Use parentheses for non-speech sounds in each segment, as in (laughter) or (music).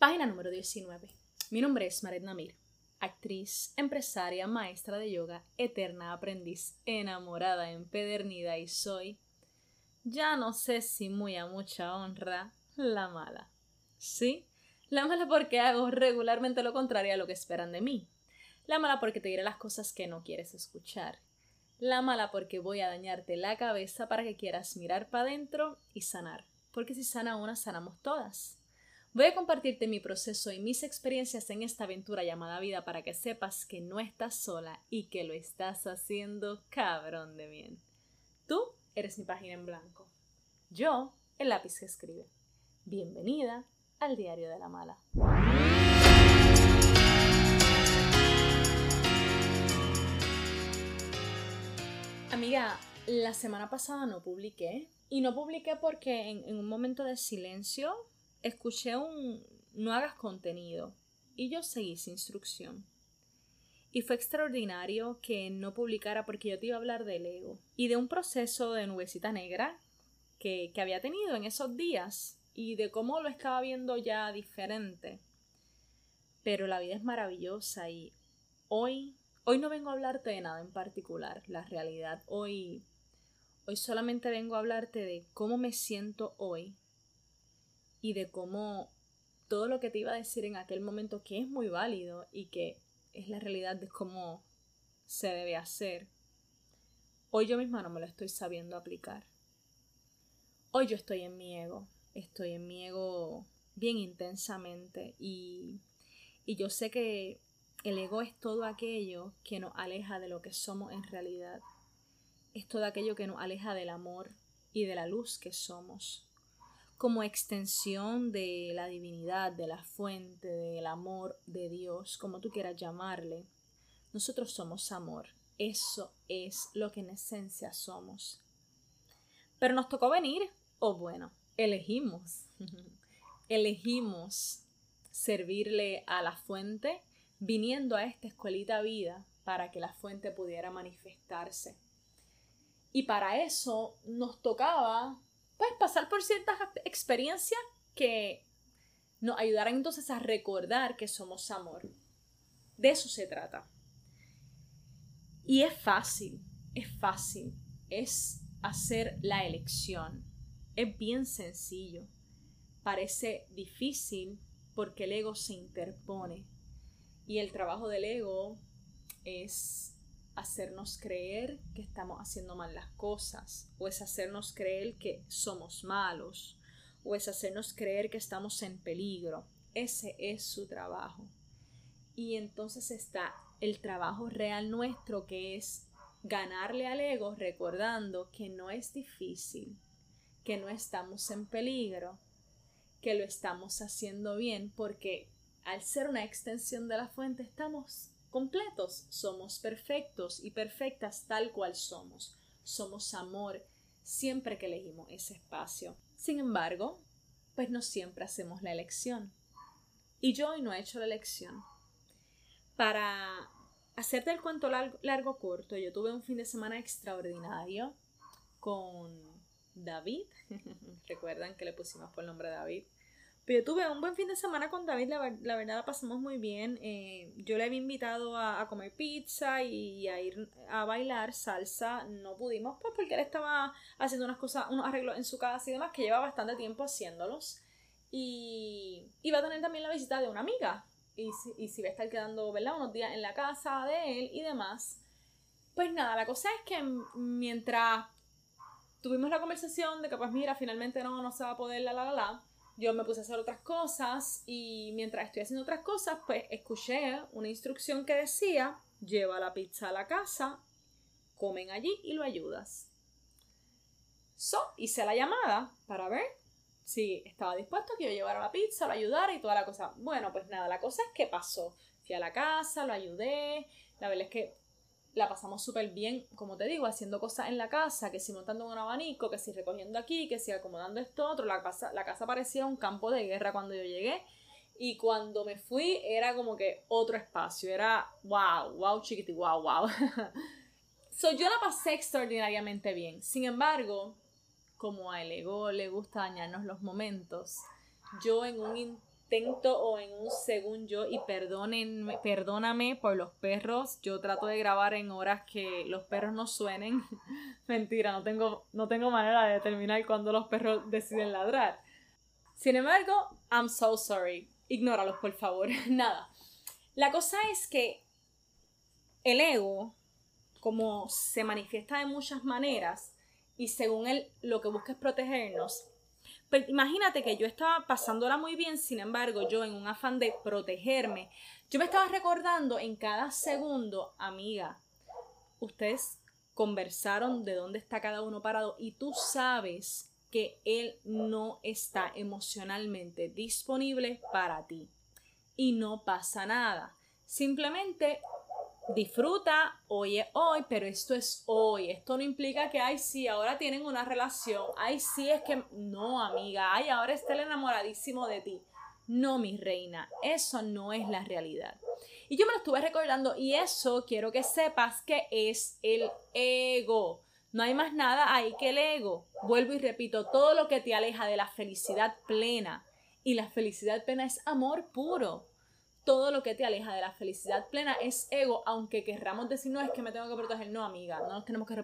Página número 19. Mi nombre es Maret Namir, actriz, empresaria, maestra de yoga, eterna aprendiz, enamorada, empedernida y soy, ya no sé si muy a mucha honra, la mala. ¿Sí? La mala porque hago regularmente lo contrario a lo que esperan de mí. La mala porque te diré las cosas que no quieres escuchar. La mala porque voy a dañarte la cabeza para que quieras mirar para adentro y sanar. Porque si sana una, sanamos todas. Voy a compartirte mi proceso y mis experiencias en esta aventura llamada vida para que sepas que no estás sola y que lo estás haciendo cabrón de bien. Tú eres mi página en blanco. Yo, el lápiz que escribe. Bienvenida al diario de la mala. Amiga, la semana pasada no publiqué. Y no publiqué porque en, un momento de silencio escuché un no hagas contenido y yo seguí esa instrucción. Y fue extraordinario que no publicara porque yo te iba a hablar del ego y de un proceso de nubecita negra que, que había tenido en esos días y de cómo lo estaba viendo ya diferente. Pero la vida es maravillosa y hoy, hoy no vengo a hablarte de nada en particular, la realidad. Hoy, hoy solamente vengo a hablarte de cómo me siento hoy y de cómo todo lo que te iba a decir en aquel momento, que es muy válido y que es la realidad de cómo se debe hacer, hoy yo misma no me lo estoy sabiendo aplicar. Hoy yo estoy en mi ego, estoy en mi ego bien intensamente y, y yo sé que el ego es todo aquello que nos aleja de lo que somos en realidad. Es todo aquello que nos aleja del amor y de la luz que somos como extensión de la divinidad, de la fuente, del amor de Dios, como tú quieras llamarle. Nosotros somos amor. Eso es lo que en esencia somos. Pero nos tocó venir, o bueno, elegimos. (laughs) elegimos servirle a la fuente viniendo a esta escuelita vida para que la fuente pudiera manifestarse. Y para eso nos tocaba pues pasar por ciertas experiencias que nos ayudarán entonces a recordar que somos amor. De eso se trata. Y es fácil, es fácil, es hacer la elección. Es bien sencillo. Parece difícil porque el ego se interpone. Y el trabajo del ego es hacernos creer que estamos haciendo mal las cosas, o es hacernos creer que somos malos, o es hacernos creer que estamos en peligro. Ese es su trabajo. Y entonces está el trabajo real nuestro que es ganarle al ego recordando que no es difícil, que no estamos en peligro, que lo estamos haciendo bien porque al ser una extensión de la fuente estamos completos, somos perfectos y perfectas tal cual somos. Somos amor siempre que elegimos ese espacio. Sin embargo, pues no siempre hacemos la elección. Y yo hoy no he hecho la elección. Para hacerte el cuento largo, largo corto, yo tuve un fin de semana extraordinario con David. (laughs) Recuerdan que le pusimos por nombre David. Pero tuve un buen fin de semana con David, la, verdad pasamos muy bien. Eh, yo le había invitado a, comer pizza y a ir a bailar salsa. No pudimos, pues porque él estaba haciendo unas cosas, unos arreglos en su casa y demás, que lleva bastante tiempo haciéndolos. Y iba a tener también la visita de una amiga. Y y si va a estar quedando, ¿verdad? Unos días en la casa de él y demás. Pues nada, la cosa es que mientras tuvimos la conversación de que, pues mira, finalmente no, no se va a poder la la la la yo me puse a hacer otras cosas y mientras estoy haciendo otras cosas, pues escuché una instrucción que decía, lleva la pizza a la casa, comen allí y lo ayudas. So, hice la llamada para ver si estaba dispuesto a que yo llevara la pizza, lo ayudara y toda la cosa. Bueno, pues nada, la cosa es que pasó. Fui a la casa, lo ayudé. La verdad es que la pasamos súper bien, como te digo, haciendo cosas en la casa, que si montando un abanico, que si recogiendo aquí, que si acomodando esto otro. La casa, la casa parecía un campo de guerra cuando yo llegué. Y cuando me fui era como que otro espacio. Era wow, wow, chiquiti, wow, wow. (laughs) so, yo la pasé extraordinariamente bien. Sin embargo, como a el ego le gusta dañarnos los momentos, yo en un intento o en un según yo y perdóname por los perros. Yo trato de grabar en horas que los perros no suenen. (laughs) Mentira, no tengo, no tengo manera de determinar cuándo los perros deciden ladrar. Sin embargo, I'm so sorry. Ignóralos, por favor. (laughs) Nada. La cosa es que el ego, como se manifiesta de muchas maneras, y según él lo que busca es protegernos, imagínate que yo estaba pasándola muy bien, sin embargo, yo en un afán de protegerme, yo me estaba recordando en cada segundo, amiga, ustedes conversaron de dónde está cada uno parado y tú sabes que él no está emocionalmente disponible para ti. Y no pasa nada. Simplemente disfruta, hoy es hoy, pero esto es hoy. Esto no implica que, ay, sí, ahora tienen una relación. Ay, sí, es que, no, amiga, ay, ahora está el enamoradísimo de ti. No, mi reina, eso no es la realidad. Y yo me lo estuve recordando y eso quiero que sepas que es el ego. No hay más nada ahí que el ego. Vuelvo y repito, todo lo que te aleja de la felicidad plena. Y la felicidad plena es amor puro todo lo que te aleja de la felicidad plena es ego, aunque querramos decir, no, es que me tengo que proteger. No, amiga, no nos tenemos que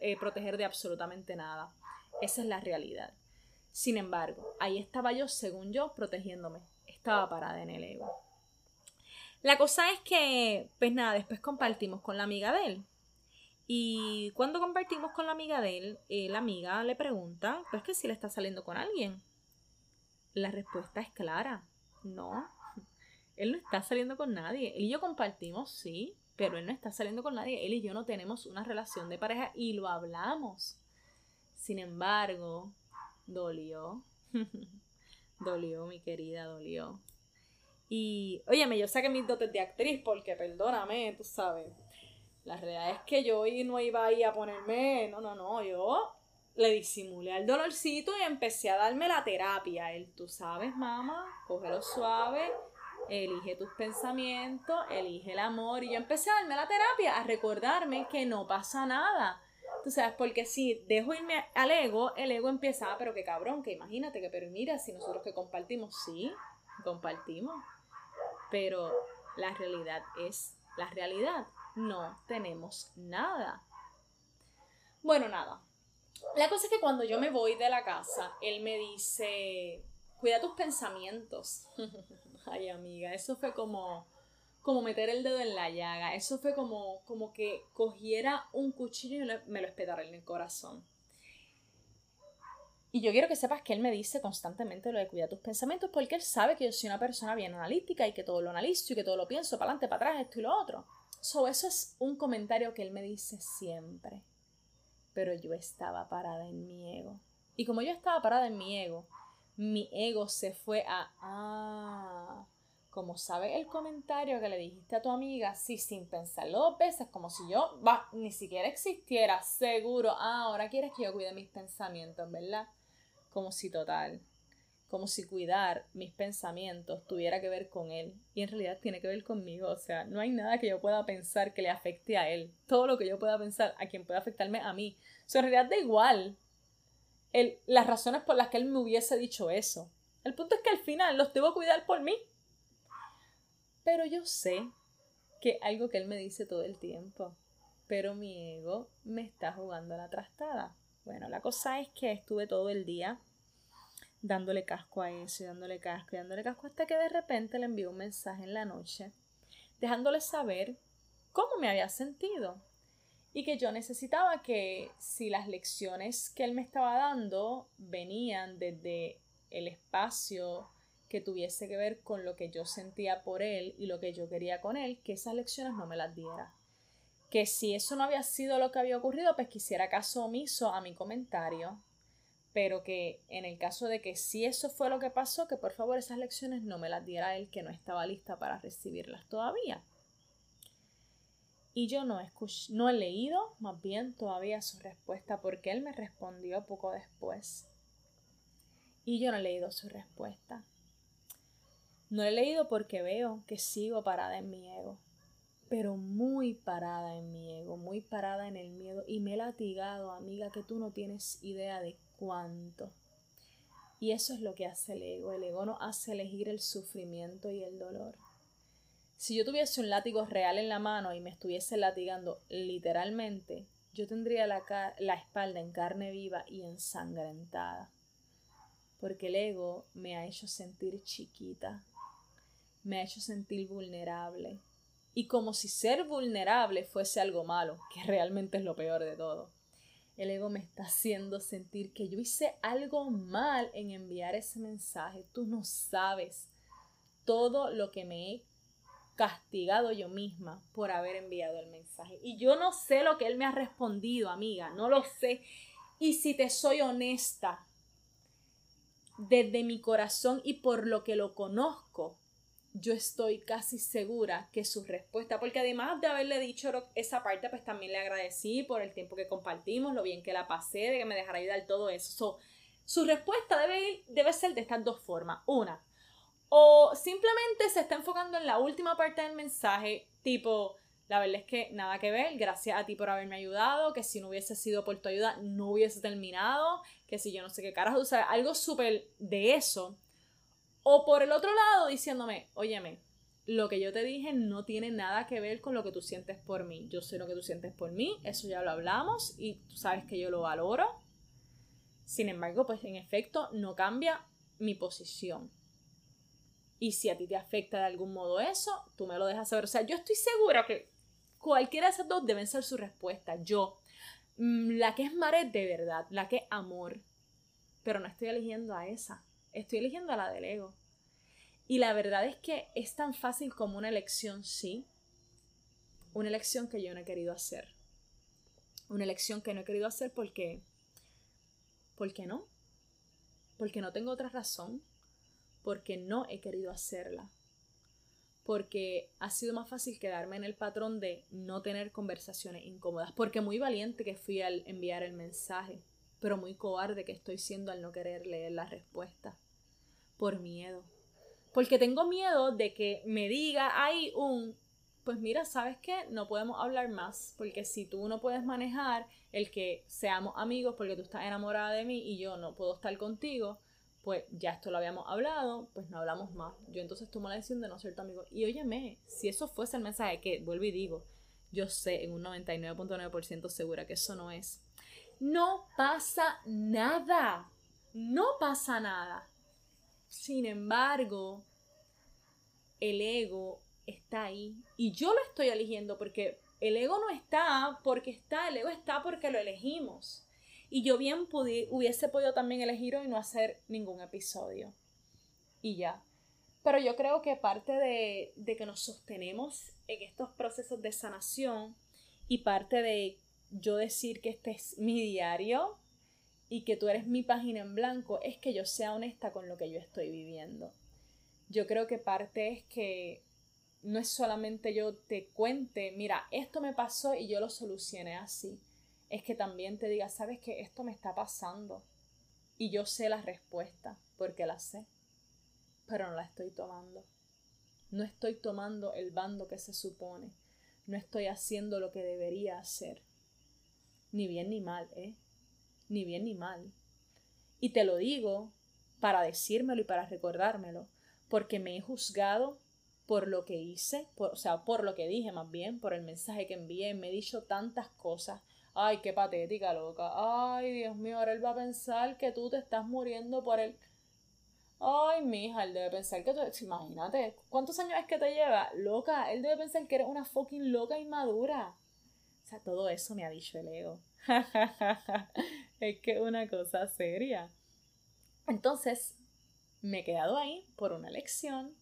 eh, proteger de absolutamente nada. Esa es la realidad. Sin embargo, ahí estaba yo, según yo, protegiéndome. Estaba parada en el ego. La cosa es que, pues nada, después compartimos con la amiga de él. Y cuando compartimos con la amiga de él, eh, la amiga le pregunta, pues que si le está saliendo con alguien. La respuesta es clara, no, él no está saliendo con nadie. Él y yo compartimos, sí, pero él no está saliendo con nadie. Él y yo no tenemos una relación de pareja y lo hablamos. Sin embargo, dolió. (laughs) dolió, mi querida, dolió. Y, óyeme, yo saqué mis dotes de actriz porque, perdóname, tú sabes. La realidad es que yo no iba ahí a ponerme, no, no, no, yo le disimulé el dolorcito y empecé a darme la terapia. Él, tú sabes, mamá, cógelo suave, elige tus pensamientos, elige el amor. Y yo empecé a darme la terapia, a recordarme que no pasa nada. Tú sabes, porque si dejo irme al ego, el ego empieza, ah, pero qué cabrón, que imagínate que, pero mira, si nosotros que compartimos, sí, compartimos. Pero la realidad es la realidad. No tenemos nada. Bueno, nada. La cosa es que cuando yo me voy de la casa, él me dice, cuida tus pensamientos. (laughs) Ay, amiga, eso fue como, como meter el dedo en la llaga. Eso fue como, como que cogiera un cuchillo y me lo espetara en el corazón. Y yo quiero que sepas que él me dice constantemente lo de cuidar tus pensamientos porque él sabe que yo soy una persona bien analítica y que todo lo analizo y que todo lo pienso para adelante, para atrás, esto y lo otro. So, eso es un comentario que él me dice siempre. Pero yo estaba parada en mi ego. Y como yo estaba parada en mi ego, mi ego se fue a, ah, como sabes el comentario que le dijiste a tu amiga, sí, sin pensarlo dos veces, como si yo va, ni siquiera existiera, seguro, ah, ahora quieres que yo cuide mis pensamientos, ¿verdad? Como si total, como si cuidar mis pensamientos tuviera que ver con él y en realidad tiene que ver conmigo, o sea, no hay nada que yo pueda pensar que le afecte a él, todo lo que yo pueda pensar a quien pueda afectarme a mí, o sea, en realidad da igual, las razones por las que él me hubiese dicho eso. El punto es que al final los debo cuidar por mí. Pero yo sé que algo que él me dice todo el tiempo. Pero mi ego me está jugando la trastada. Bueno, la cosa es que estuve todo el día dándole casco a eso y dándole casco y dándole casco hasta que de repente le envió un mensaje en la noche dejándole saber cómo me había sentido y que yo necesitaba que si las lecciones que él me estaba dando venían desde el espacio que tuviese que ver con lo que yo sentía por él y lo que yo quería con él, que esas lecciones no me las diera. Que si eso no había sido lo que había ocurrido, pues quisiera caso omiso a mi comentario, pero que en el caso de que si eso fue lo que pasó, que por favor esas lecciones no me las diera él, que no estaba lista para recibirlas todavía. Y yo no, no he leído más bien todavía su respuesta porque él me respondió poco después. Y yo no he leído su respuesta. No he leído porque veo que sigo parada en mi ego, pero muy parada en mi ego, muy parada en el miedo y me he latigado, amiga, que tú no tienes idea de cuánto. Y eso es lo que hace el ego. El ego nos hace elegir el sufrimiento y el dolor. Si yo tuviese un látigo real en la mano y me estuviese latigando literalmente, yo tendría la, la espalda en carne viva y ensangrentada. Porque el ego me ha hecho sentir chiquita, me ha hecho sentir vulnerable. Y como si ser vulnerable fuese algo malo, que realmente es lo peor de todo. El ego me está haciendo sentir que yo hice algo mal en enviar ese mensaje. Tú no sabes todo lo que me he castigado yo misma por haber enviado el mensaje. Y yo no sé lo que él me ha respondido, amiga, no lo sé. Y si te soy honesta, desde mi corazón y por lo que lo conozco, yo estoy casi segura que su respuesta, porque además de haberle dicho esa parte, pues también le agradecí por el tiempo que compartimos, lo bien que la pasé, de que me dejara ayudar todo eso. su respuesta debe, debe ser de estas dos formas. Una, o simplemente se está enfocando en la última parte del mensaje, tipo, la verdad es que nada que ver, gracias a ti por haberme ayudado, que si no hubiese sido por tu ayuda no hubiese terminado, que si yo no sé qué carajo, o sea, algo súper de eso. O por el otro lado diciéndome, óyeme, lo que yo te dije no tiene nada que ver con lo que tú sientes por mí. Yo sé lo que tú sientes por mí, eso ya lo hablamos y tú sabes que yo lo valoro. Sin embargo, pues en efecto no cambia mi posición. Y si a ti te afecta de algún modo eso, tú me lo dejas saber. O sea, yo estoy segura que cualquiera de esas dos deben ser su respuesta. Yo, mm, la que es Maret de verdad, la que es amor. Pero no estoy eligiendo a esa. Estoy eligiendo a la del ego. Y la verdad es que es tan fácil como una elección, sí. Una elección que yo no he querido hacer. Una elección que no he querido hacer porque... ¿Por qué no? Porque no tengo otra razón porque no he querido hacerla. Porque ha sido más fácil quedarme en el patrón de no tener conversaciones incómodas. Porque muy valiente que fui al enviar el mensaje, pero muy cobarde que estoy siendo al no querer leer la respuesta. Por miedo. Porque tengo miedo de que me diga hay un pues mira, ¿sabes qué? No podemos hablar más, porque si tú no puedes manejar el que seamos amigos porque tú estás enamorada de mí y yo no puedo estar contigo, pues ya esto lo habíamos hablado, pues no hablamos más. Yo entonces tomo la decisión de no ser tu amigo. Y óyeme, si eso fuese el mensaje que vuelvo y digo, yo sé en un 99.9% segura que eso no es. No pasa nada. No pasa nada. Sin embargo, el ego está ahí. Y yo lo estoy eligiendo porque el ego no está porque está, el ego está porque lo elegimos. Y yo bien hubiese podido también elegir hoy no hacer ningún episodio. Y ya. Pero yo creo que parte de, de que nos sostenemos en estos procesos de sanación y parte de yo decir que este es mi diario y que tú eres mi página en blanco es que yo sea honesta con lo que yo estoy viviendo. Yo creo que parte es que no es solamente yo te cuente, mira, esto me pasó y yo lo solucioné así es que también te diga, sabes que esto me está pasando y yo sé la respuesta porque la sé, pero no la estoy tomando. No estoy tomando el bando que se supone. No estoy haciendo lo que debería hacer. Ni bien ni mal, ¿eh? Ni bien ni mal. Y te lo digo para decírmelo y para recordármelo, porque me he juzgado por lo que hice, o sea, por lo que dije más bien, por el mensaje que envié, me he dicho tantas cosas, Ay, qué patética, loca. Ay, Dios mío, ahora él va a pensar que tú te estás muriendo por él. Ay, mija, él debe pensar que tú. Imagínate, ¿cuántos años es que te lleva? Loca, él debe pensar que eres una fucking loca inmadura. O sea, todo eso me ha dicho el ego. (laughs) es que una cosa seria. Entonces, me he quedado ahí por una lección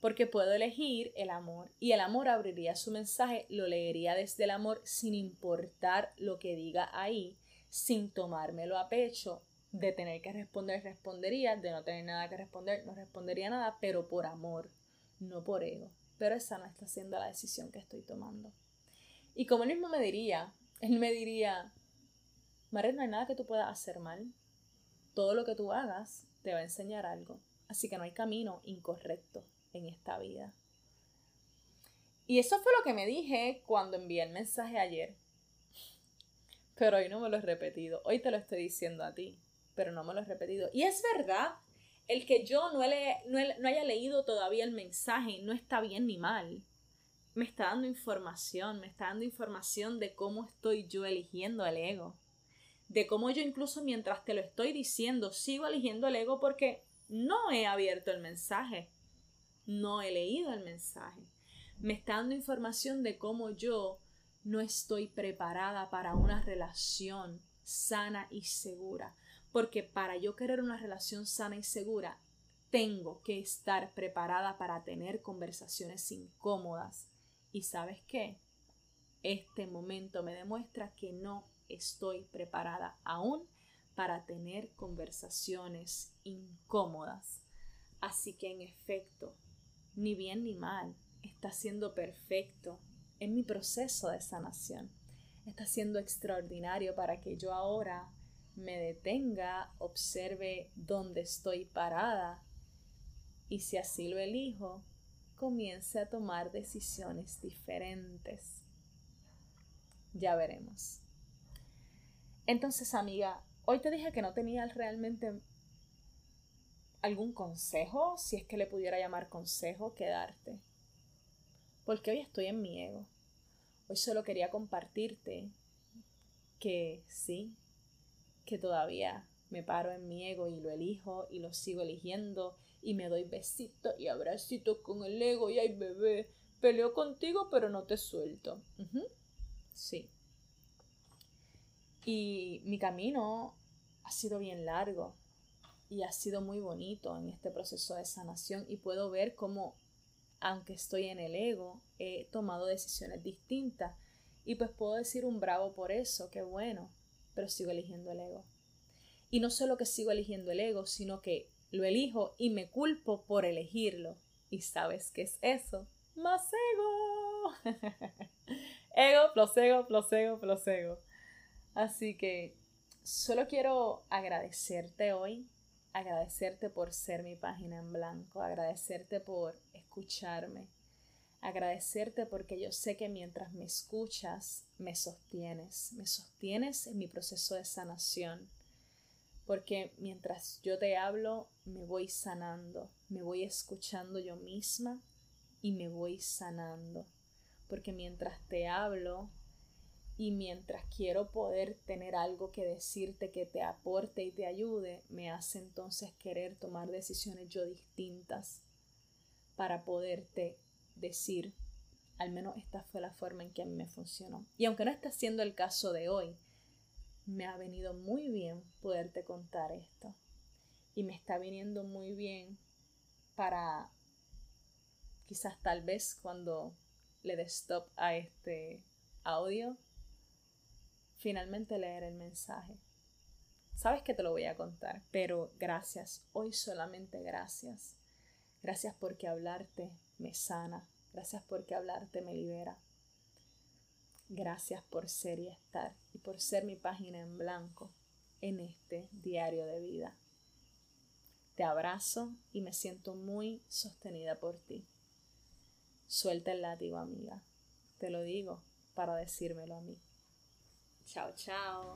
porque puedo elegir el amor y el amor abriría su mensaje, lo leería desde el amor sin importar lo que diga ahí, sin tomármelo a pecho, de tener que responder, respondería, de no tener nada que responder, no respondería nada, pero por amor, no por ego. Pero esa no está siendo la decisión que estoy tomando. Y como él mismo me diría, él me diría, María, no hay nada que tú puedas hacer mal. Todo lo que tú hagas te va a enseñar algo. Así que no hay camino incorrecto en esta vida. Y eso fue lo que me dije cuando envié el mensaje ayer. Pero hoy no me lo he repetido, hoy te lo estoy diciendo a ti. pero no me lo he repetido. Y es verdad, el que yo no, no haya leído todavía el mensaje no está bien ni mal. Me está dando información, me está dando información de cómo estoy yo eligiendo el ego. De cómo yo incluso mientras te lo estoy diciendo sigo eligiendo el ego porque no he abierto el mensaje. No he leído el mensaje. Me está dando información de cómo yo no estoy preparada para una relación sana y segura. Porque para yo querer una relación sana y segura, tengo que estar preparada para tener conversaciones incómodas. ¿Y sabes qué? Este momento me demuestra que no estoy preparada aún para tener conversaciones incómodas. Así que en efecto, ni bien ni mal, está siendo perfecto en mi proceso de sanación. Está siendo extraordinario para que yo ahora me detenga, observe dónde estoy parada y si así lo elijo, comience a tomar decisiones diferentes. Ya veremos. Entonces, amiga, hoy te dije que no tenía realmente algún consejo, si es que le pudiera llamar consejo, que darte. Porque hoy estoy en mi ego. Hoy solo quería compartirte que sí, que todavía me paro en mi ego y lo elijo y lo sigo eligiendo y me doy besitos y abracitos con el ego y ay bebé, peleo contigo pero no te suelto. Sí. Y mi camino ha sido bien largo y ha sido muy bonito en este proceso de sanación y puedo ver cómo, aunque estoy en el ego, he tomado decisiones distintas y pues puedo decir un bravo por eso, qué bueno, pero sigo eligiendo el ego. Y no solo que sigo eligiendo el ego, sino que lo elijo y me culpo por elegirlo. ¿Y sabes qué es eso? Más ego. (laughs) ego plus ego plus ego plus ego. Así que solo quiero agradecerte hoy agradecerte por ser mi página en blanco, agradecerte por escucharme, agradecerte porque yo sé que mientras me escuchas, me sostienes, me sostienes en mi proceso de sanación, porque mientras yo te hablo, me voy sanando, me voy escuchando yo misma y me voy sanando, porque mientras te hablo, y mientras quiero poder tener algo que decirte que te aporte y te ayude, me hace entonces querer tomar decisiones yo distintas para poderte decir, al menos esta fue la forma en que a mí me funcionó. Y aunque no está siendo el caso de hoy, me ha venido muy bien poderte contar esto. Y me está viniendo muy bien para quizás tal vez cuando le dé stop a este audio finalmente leer el mensaje. Sabes que te lo voy a contar, pero gracias, hoy solamente gracias. Gracias porque hablarte me sana, gracias porque hablarte me libera. Gracias por ser y estar y por ser mi página en blanco en este diario de vida. Te abrazo y me siento muy sostenida por ti. Suelta el látigo, amiga. Te lo digo para decírmelo a mí. Tchau, tchau.